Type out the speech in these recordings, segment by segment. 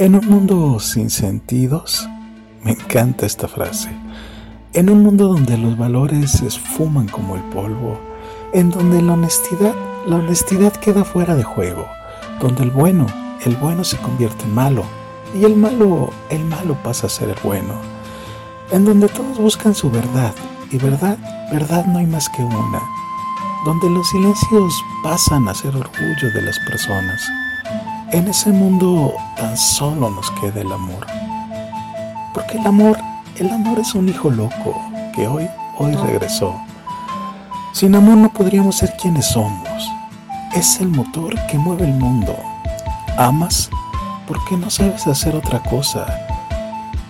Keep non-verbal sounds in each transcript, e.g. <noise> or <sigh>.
En un mundo sin sentidos, me encanta esta frase. En un mundo donde los valores se esfuman como el polvo, en donde la honestidad, la honestidad queda fuera de juego, donde el bueno, el bueno se convierte en malo y el malo, el malo pasa a ser el bueno, en donde todos buscan su verdad y verdad, verdad no hay más que una, donde los silencios pasan a ser orgullo de las personas en ese mundo tan solo nos queda el amor. Porque el amor, el amor es un hijo loco que hoy, hoy regresó. Sin amor no podríamos ser quienes somos. Es el motor que mueve el mundo. Amas porque no sabes hacer otra cosa.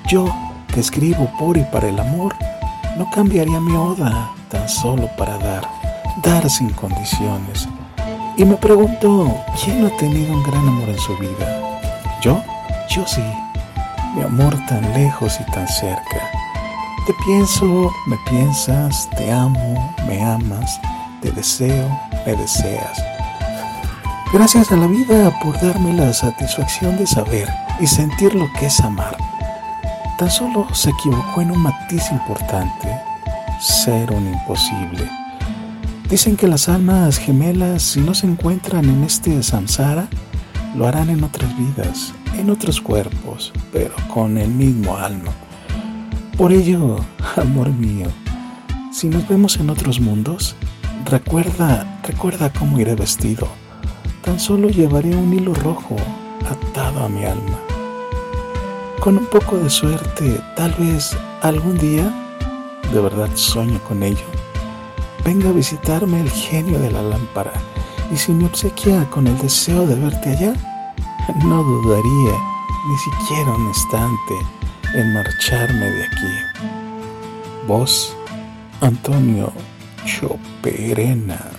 Yo, que escribo por y para el amor, no cambiaría mi oda tan solo para dar, dar sin condiciones y me pregunto, ¿quién ha tenido un gran amor en su vida? ¿Yo? Yo sí. Mi amor tan lejos y tan cerca. Te pienso, me piensas, te amo, me amas, te deseo, me deseas. Gracias a la vida por darme la satisfacción de saber y sentir lo que es amar. Tan solo se equivocó en un matiz importante, ser un imposible. Dicen que las almas gemelas, si no se encuentran en este samsara, lo harán en otras vidas, en otros cuerpos, pero con el mismo alma. Por ello, <laughs> amor mío, si nos vemos en otros mundos, recuerda, recuerda cómo iré vestido. Tan solo llevaré un hilo rojo atado a mi alma. Con un poco de suerte, tal vez algún día, de verdad sueño con ello venga a visitarme el genio de la lámpara, y si me obsequia con el deseo de verte allá, no dudaría ni siquiera un instante en marcharme de aquí. Vos, Antonio Choperena.